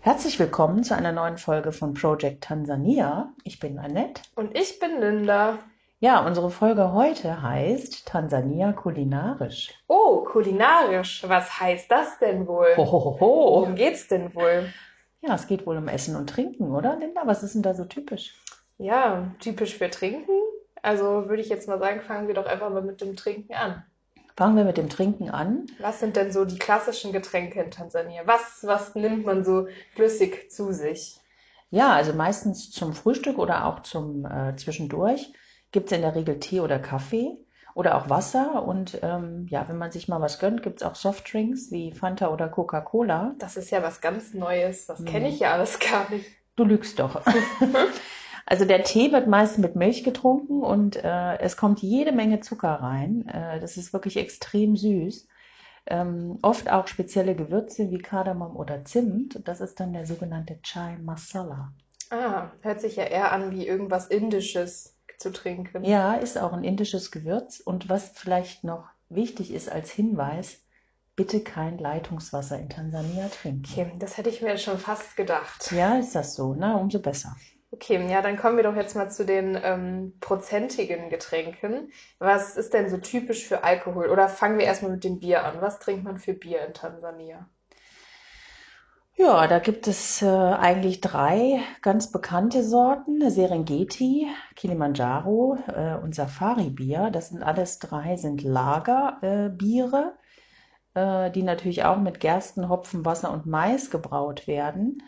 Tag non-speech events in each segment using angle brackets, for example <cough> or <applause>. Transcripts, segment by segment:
Herzlich willkommen zu einer neuen Folge von Project Tansania. Ich bin Annette. Und ich bin Linda. Ja, unsere Folge heute heißt Tansania kulinarisch. Oh, kulinarisch. Was heißt das denn wohl? Hohoho. Worum geht's denn wohl? Ja, es geht wohl um Essen und Trinken, oder Linda? Was ist denn da so typisch? Ja, typisch für Trinken. Also würde ich jetzt mal sagen, fangen wir doch einfach mal mit dem Trinken an. Fangen wir mit dem Trinken an. Was sind denn so die klassischen Getränke in Tansania? Was, was nimmt man so flüssig zu sich? Ja, also meistens zum Frühstück oder auch zum äh, Zwischendurch gibt es in der Regel Tee oder Kaffee oder auch Wasser. Und ähm, ja, wenn man sich mal was gönnt, gibt es auch Softdrinks wie Fanta oder Coca-Cola. Das ist ja was ganz Neues. Das Mhm. kenne ich ja alles gar nicht. Du lügst doch. <laughs> <laughs> Also der Tee wird meist mit Milch getrunken und äh, es kommt jede Menge Zucker rein. Äh, das ist wirklich extrem süß. Ähm, oft auch spezielle Gewürze wie Kardamom oder Zimt. Das ist dann der sogenannte Chai Masala. Ah, hört sich ja eher an wie irgendwas Indisches zu trinken. Ja, ist auch ein indisches Gewürz. Und was vielleicht noch wichtig ist als Hinweis, bitte kein Leitungswasser in Tansania trinken. Okay, das hätte ich mir schon fast gedacht. Ja, ist das so? Na, umso besser. Okay, ja, dann kommen wir doch jetzt mal zu den ähm, prozentigen Getränken. Was ist denn so typisch für Alkohol? Oder fangen wir erstmal mit dem Bier an. Was trinkt man für Bier in Tansania? Ja, da gibt es äh, eigentlich drei ganz bekannte Sorten. Serengeti, Kilimanjaro äh, und Safari-Bier. Das sind alles drei sind Lagerbiere, äh, äh, die natürlich auch mit Gersten, Hopfen, Wasser und Mais gebraut werden.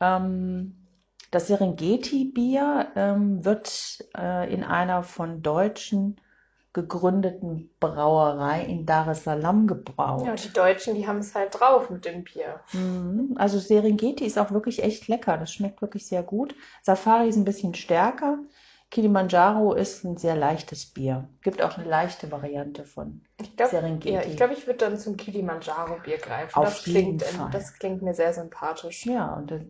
Ähm, das Serengeti-Bier ähm, wird äh, in einer von Deutschen gegründeten Brauerei in Dar es Salaam gebraut. Ja, die Deutschen, die haben es halt drauf mit dem Bier. Mhm. Also Serengeti ist auch wirklich echt lecker. Das schmeckt wirklich sehr gut. Safari ist ein bisschen stärker. Kilimanjaro ist ein sehr leichtes Bier. Gibt auch eine leichte Variante von Ich glaube, Serengeti. ja, ich glaube, ich würde dann zum Kilimanjaro-Bier greifen. Auf Das klingt, jeden Fall. das klingt mir sehr sympathisch. Ja, und äh,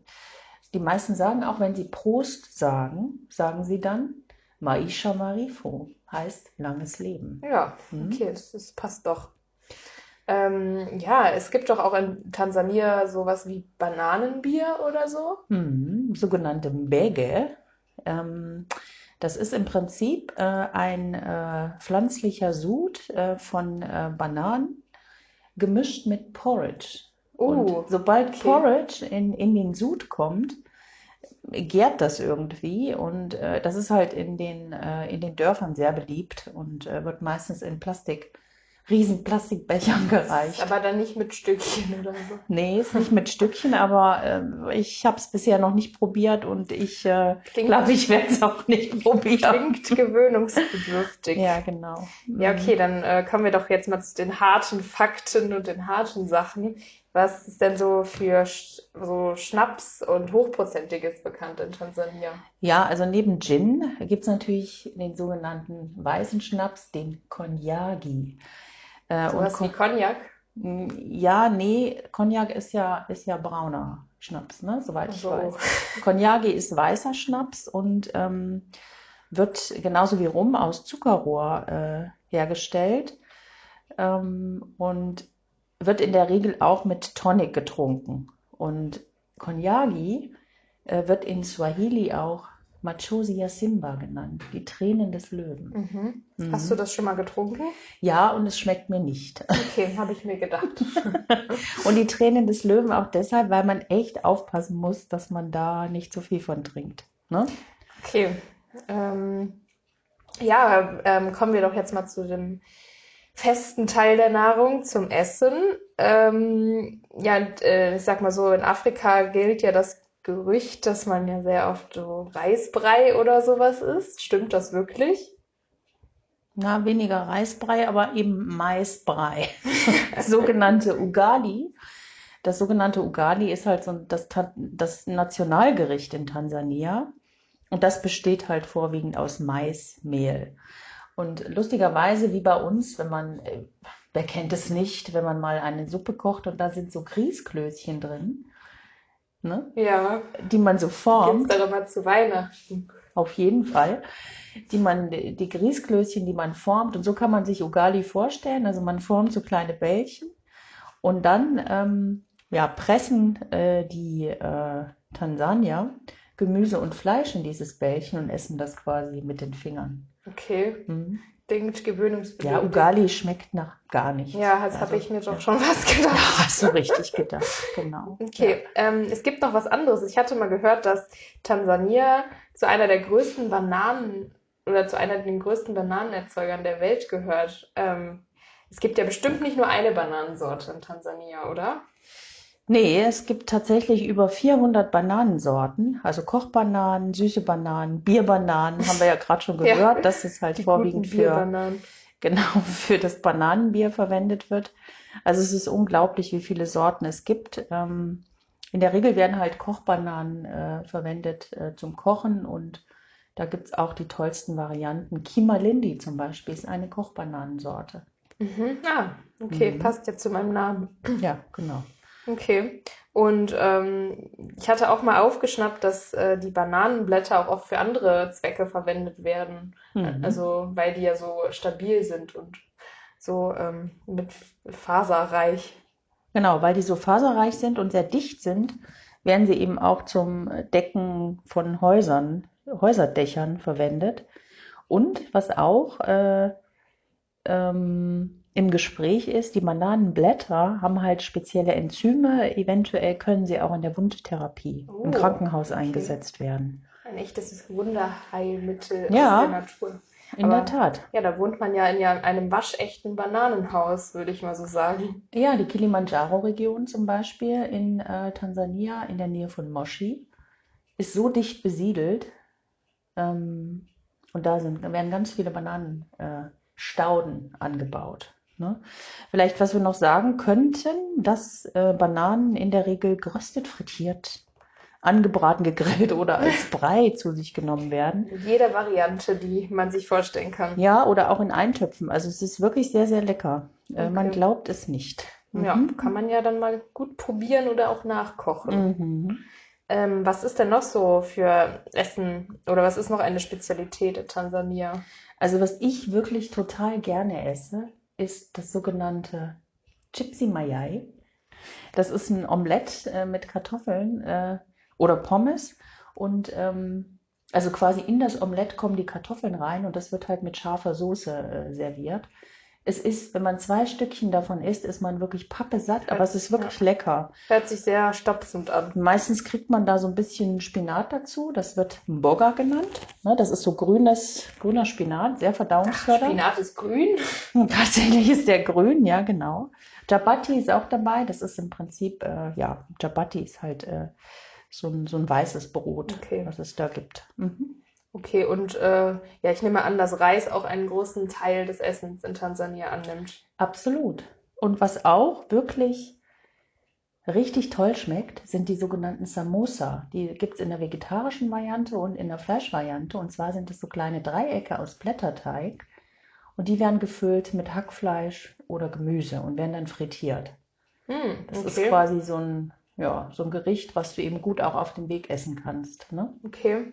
die meisten sagen auch, wenn sie Prost sagen, sagen sie dann Maisha Marifo, heißt langes Leben. Ja, Mhm. okay, das, das passt doch. Ähm, ja, es gibt doch auch in Tansania sowas wie Bananenbier oder so. Hm, sogenannte Mbege. Ähm, das ist im Prinzip äh, ein äh, pflanzlicher Sud äh, von äh, Bananen gemischt mit Porridge. Uh, Und sobald okay. Porridge in, in den Sud kommt, gärt das irgendwie. Und äh, das ist halt in den, äh, in den Dörfern sehr beliebt und äh, wird meistens in Plastik, riesen Plastikbechern gereicht. aber dann nicht mit Stückchen oder so. Nee, ist nicht mit Stückchen, aber äh, ich habe es bisher noch nicht probiert und ich äh, glaube, ich werde es auch nicht probieren. klingt gewöhnungsbedürftig. Ja, genau. Ja, okay, dann äh, kommen wir doch jetzt mal zu den harten Fakten und den harten Sachen. Was ist denn so für so Schnaps und Hochprozentiges bekannt in Tansania? Ja, also neben Gin gibt es natürlich den sogenannten weißen Schnaps, den Konyagi. Äh, und Sowas wie Cognac? ja, nee, Cognac ist ja, ist ja brauner Schnaps, ne, soweit ich So. weiß. Konyagi ist weißer Schnaps und ähm, wird genauso wie Rum aus Zuckerrohr äh, hergestellt ähm, und wird in der Regel auch mit Tonic getrunken. Und Konyagi äh, wird in Swahili auch Machozi ya Simba genannt, die Tränen des Löwen. Mhm. Mhm. Hast du das schon mal getrunken? Ja, und es schmeckt mir nicht. <laughs> Okay, habe ich mir gedacht. <laughs> Und die Tränen des Löwen auch deshalb, weil man echt aufpassen muss, dass man da nicht so viel von trinkt. Ne? Okay. Ähm, ja, ähm, kommen wir doch jetzt mal zu dem festen Teil der Nahrung, zum Essen. Ähm, ja, äh, ich sag mal so, in Afrika gilt ja das Gerücht, dass man ja sehr oft so Reisbrei oder sowas isst. Stimmt das wirklich? Na, weniger Reisbrei, aber eben Maisbrei. <laughs> Sogenannte Ugali. Das sogenannte Ugali ist halt so das, das Nationalgericht in Tansania. Und das besteht halt vorwiegend aus Maismehl. Und lustigerweise, wie bei uns, wenn man, äh, wer kennt es nicht, wenn man mal eine Suppe kocht und da sind so Grießklößchen drin, ne, Ja, die man so formt. doch immer zu Weihnachten. Auf jeden Fall. Die man, die Grießklößchen, die man formt. Und so kann man sich Ugali vorstellen. Also man formt so kleine Bällchen. Und dann ähm, ja, pressen äh, die äh, Tansanier Gemüse und Fleisch in dieses Bällchen und essen das quasi mit den Fingern. Okay. Mhm. Klingt gewöhnungsbedürftig. Ja, Ugali schmeckt nach gar nichts. Ja, das Also, habe ich mir doch ja. schon was gedacht. Ja, <laughs> hast du richtig gedacht, genau. Okay, ähm, es gibt noch was anderes. Ich hatte mal gehört, dass Tansania zu einer der größten Bananen oder zu einer der größten Bananenerzeugern der Welt gehört. Ähm, es gibt ja bestimmt nicht nur eine Bananensorte in Tansania, oder? Nee, es gibt tatsächlich über 400 Bananensorten, also Kochbananen, süße Bananen, Bierbananen, haben wir ja gerade schon <laughs> Ja, gehört, dass es halt vorwiegend für, genau, <laughs> für das Bananenbier verwendet wird. Also es ist unglaublich, wie viele Sorten es gibt. Ähm, in der Regel werden halt Kochbananen äh, verwendet äh, zum Kochen und da gibt's auch die tollsten Varianten. Kimalindi zum Beispiel ist eine Kochbananensorte. Mhm. Ah, okay, Mhm. passt ja zu meinem Namen. Ja, genau. Okay. Und ähm, ich hatte auch mal aufgeschnappt, dass äh, die Bananenblätter auch oft für andere Zwecke verwendet werden. Mhm. Also, weil die ja so stabil sind und so ähm, mit faserreich. Genau, weil die so faserreich sind und sehr dicht sind, werden sie eben auch zum Decken von Häusern, Häuserdächern verwendet. Und was auch äh, ähm, im Gespräch ist, die Bananenblätter haben halt spezielle Enzyme. Eventuell können sie auch in der Wundtherapie im Oh, Krankenhaus okay. eingesetzt werden. Ein echtes Wunderheilmittel Ja. aus der Natur. In Aber- der Tat. Ja, da wohnt man ja in ja einem waschechten Bananenhaus, würde ich mal so sagen. Ja, die Kilimanjaro-Region zum Beispiel in äh, Tansania in der Nähe von Moshi ist so dicht besiedelt ähm, und da sind, werden ganz viele Bananenstauden äh, angebaut. Ne? Vielleicht, was wir noch sagen könnten, dass äh, Bananen in der Regel geröstet, frittiert, angebraten, gegrillt oder als <laughs> Brei zu sich genommen werden. In jeder Variante, die man sich vorstellen kann. Ja, oder auch in Eintöpfen. Also es ist wirklich sehr, sehr lecker. Äh, Man Okay. glaubt es nicht. Ja, Mhm. kann man ja dann mal gut probieren oder auch nachkochen. Mhm. Ähm, was ist denn noch so für Essen oder was ist noch eine Spezialität in Tansania? Also was ich wirklich total gerne esse, ist das sogenannte Chipsi Mayai. Das ist ein Omelett äh, mit Kartoffeln äh, oder Pommes und ähm, also quasi in das Omelett kommen die Kartoffeln rein und das wird halt mit scharfer Soße äh, serviert. Es ist, wenn man zwei Stückchen davon isst, ist man wirklich pappesatt, aber es ist wirklich lecker. Hört sich sehr stopfend an. Meistens kriegt man da so ein bisschen Spinat dazu. Das wird Mboga genannt. Ne, das ist so grünes, grüner Spinat, sehr verdauungsfördernd. Spinat ist grün. <laughs> Tatsächlich ist der grün, ja, genau. Jabati ist auch dabei. Das ist im Prinzip, äh, ja, Jabati ist halt äh, so ein, so ein weißes Brot, Okay. was es da gibt. Mhm. Okay, und äh, ja, ich nehme an, dass Reis auch einen großen Teil des Essens in Tansania annimmt. Absolut. Und was auch wirklich richtig toll schmeckt, sind die sogenannten Samosa. Die gibt es in der vegetarischen Variante und in der Fleischvariante. Und zwar sind es so kleine Dreiecke aus Blätterteig. Und die werden gefüllt mit Hackfleisch oder Gemüse und werden dann frittiert. Hm, Das ist quasi so ein, ja, so ein Gericht, was du eben gut auch auf dem Weg essen kannst. Ne? Okay.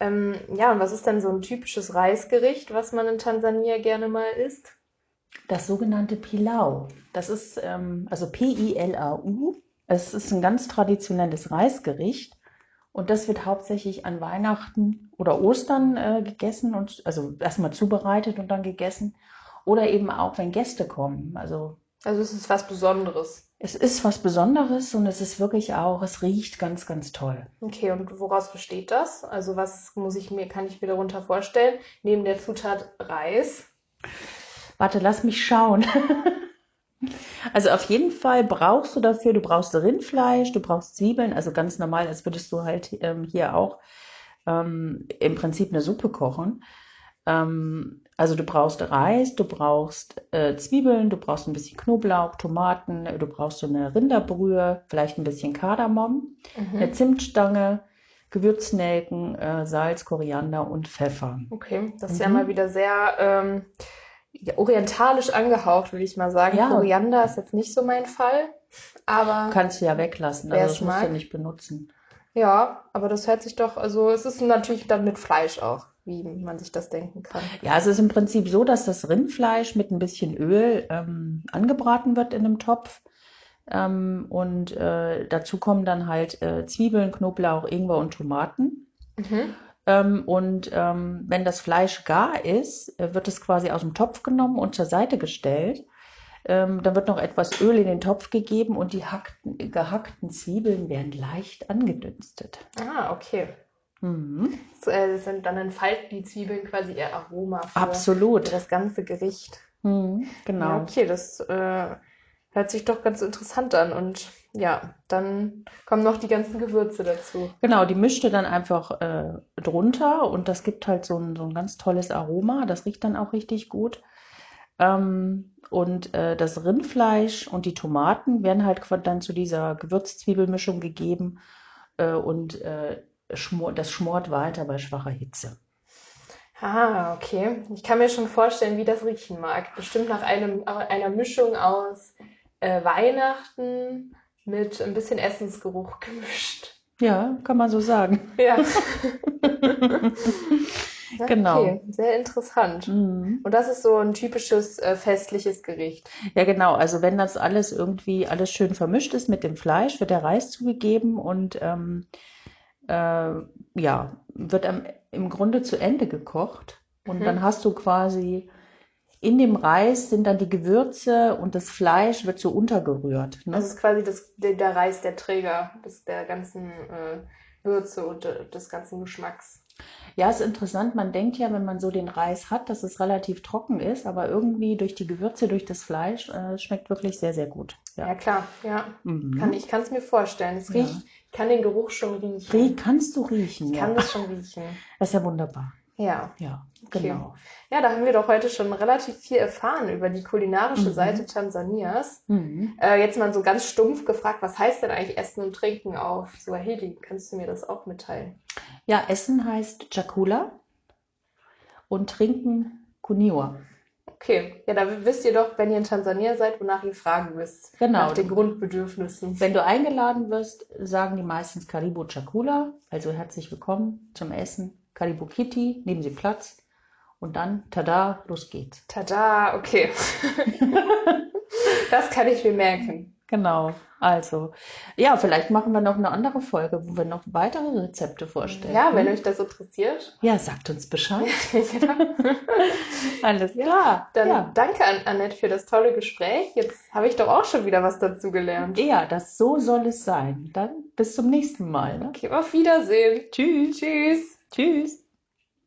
Ähm, ja, und was ist denn so ein typisches Reisgericht, was man in Tansania gerne mal isst? Das sogenannte Pilau. Das ist ähm, also P-I-L-A-U. Es ist ein ganz traditionelles Reisgericht und das wird hauptsächlich an Weihnachten oder Ostern äh, gegessen und also erstmal zubereitet und dann gegessen oder eben auch wenn Gäste kommen. Also Also es ist was Besonderes. Es ist was Besonderes und es ist wirklich auch, es riecht ganz, ganz toll. Okay, und woraus besteht das? Also was muss ich mir, kann ich mir darunter vorstellen? Neben der Zutat Reis. Warte, lass mich schauen. <laughs> Also auf jeden Fall brauchst du dafür, du brauchst Rindfleisch, du brauchst Zwiebeln, also ganz normal, als würdest du halt ähm, hier auch ähm, im Prinzip eine Suppe kochen. Ähm, also du brauchst Reis, du brauchst äh, Zwiebeln, du brauchst ein bisschen Knoblauch, Tomaten, du brauchst so eine Rinderbrühe, vielleicht ein bisschen Kardamom, eine Mhm. Zimtstange, Gewürznelken, äh, Salz, Koriander und Pfeffer. Okay, das ist ja Mhm. mal wieder sehr ähm, ja, orientalisch angehaucht, würde ich mal sagen. Ja. Koriander ist jetzt nicht so mein Fall, aber Kannst du ja weglassen, also das musst du mag. nicht benutzen. ja, aber das hört sich doch, also es ist natürlich dann mit Fleisch auch, wie man sich das denken kann. Ja, es ist im Prinzip so, dass das Rindfleisch mit ein bisschen Öl ähm, angebraten wird in einem Topf. Ähm, und äh, dazu kommen dann halt äh, Zwiebeln, Knoblauch, Ingwer und Tomaten. Mhm. Ähm, und ähm, wenn das Fleisch gar ist, äh, wird es quasi aus dem Topf genommen und zur Seite gestellt. Ähm, dann wird noch etwas Öl in den Topf gegeben und die hackten, gehackten Zwiebeln werden leicht angedünstet. Ah, okay. Mhm. So, äh, sind, dann entfalten die Zwiebeln quasi ihr Aroma für, für Absolut. das ganze Gericht. Mhm, Ja, genau. okay, das äh, hört sich doch ganz interessant an. Und ja, dann kommen noch die ganzen Gewürze dazu. Genau, die mischte dann einfach äh, drunter und das gibt halt so ein, so ein ganz tolles Aroma. Das riecht dann auch richtig gut. Ähm, und äh, das Rindfleisch und die Tomaten werden halt dann zu dieser Gewürzzwiebelmischung gegeben äh, und äh, schmor, das schmort weiter bei schwacher Hitze. Ah, okay. Ich kann mir schon vorstellen, wie das riechen mag. Bestimmt nach einem, einer Mischung aus äh, Weihnachten mit ein bisschen Essensgeruch gemischt. Ja, kann man so sagen. Ja. <laughs> Genau. Okay, sehr interessant. Mhm. Und das ist so ein typisches äh, festliches Gericht. Ja, genau. Also wenn das alles irgendwie alles schön vermischt ist mit dem Fleisch, wird der Reis zugegeben und ähm, äh, ja, wird am, im Grunde zu Ende gekocht. Und Mhm. dann hast du quasi in dem Reis sind dann die Gewürze und das Fleisch wird so untergerührt. Ne? Das ist quasi das, der, der Reis, der Träger des, der ganzen äh, Würze und des ganzen Geschmacks. Ja, ist interessant. Man denkt ja, wenn man so den Reis hat, dass es relativ trocken ist, aber irgendwie durch die Gewürze, durch das Fleisch, äh, es schmeckt wirklich sehr, sehr gut. Ja, Ja. klar, ja. Mhm. Kann, ich kann es mir vorstellen. Es Ja. riecht, ich kann den Geruch schon riechen. Rie- kannst du riechen, Ich ja. kann das schon riechen. Das <laughs> ist ja wunderbar. Ja. Ja, Okay. genau. Ja, da haben wir doch heute schon relativ viel erfahren über die kulinarische Mhm. Seite Tansanias. Mhm. Äh, jetzt mal so ganz stumpf gefragt, was heißt denn eigentlich Essen und Trinken auf Swahili? Kannst du mir das auch mitteilen? Ja, Essen heißt Chakula und Trinken Kuniwa. Okay, ja, da wisst ihr doch, wenn ihr in Tansania seid, wonach ihr fragen müsst. Genau. Nach den Grundbedürfnissen. Wenn du eingeladen wirst, sagen die meistens Karibu Chakula, also herzlich willkommen zum Essen. Karibu Kitty, nehmen Sie Platz und dann, tada, los geht's. Tada, okay. <laughs> das kann ich mir merken. Genau, also, ja, vielleicht machen wir noch eine andere Folge, wo wir noch weitere Rezepte vorstellen. Ja, wenn euch das interessiert. Ja, sagt uns Bescheid. <laughs> ja. <laughs> Alles klar. Dann ja. danke an Annette für das tolle Gespräch. Jetzt habe ich doch auch schon wieder was dazu gelernt. ja, das so soll es sein. Dann bis zum nächsten Mal. Ne? Okay, auf Wiedersehen. Tschüss. Tschüss. Tschüss.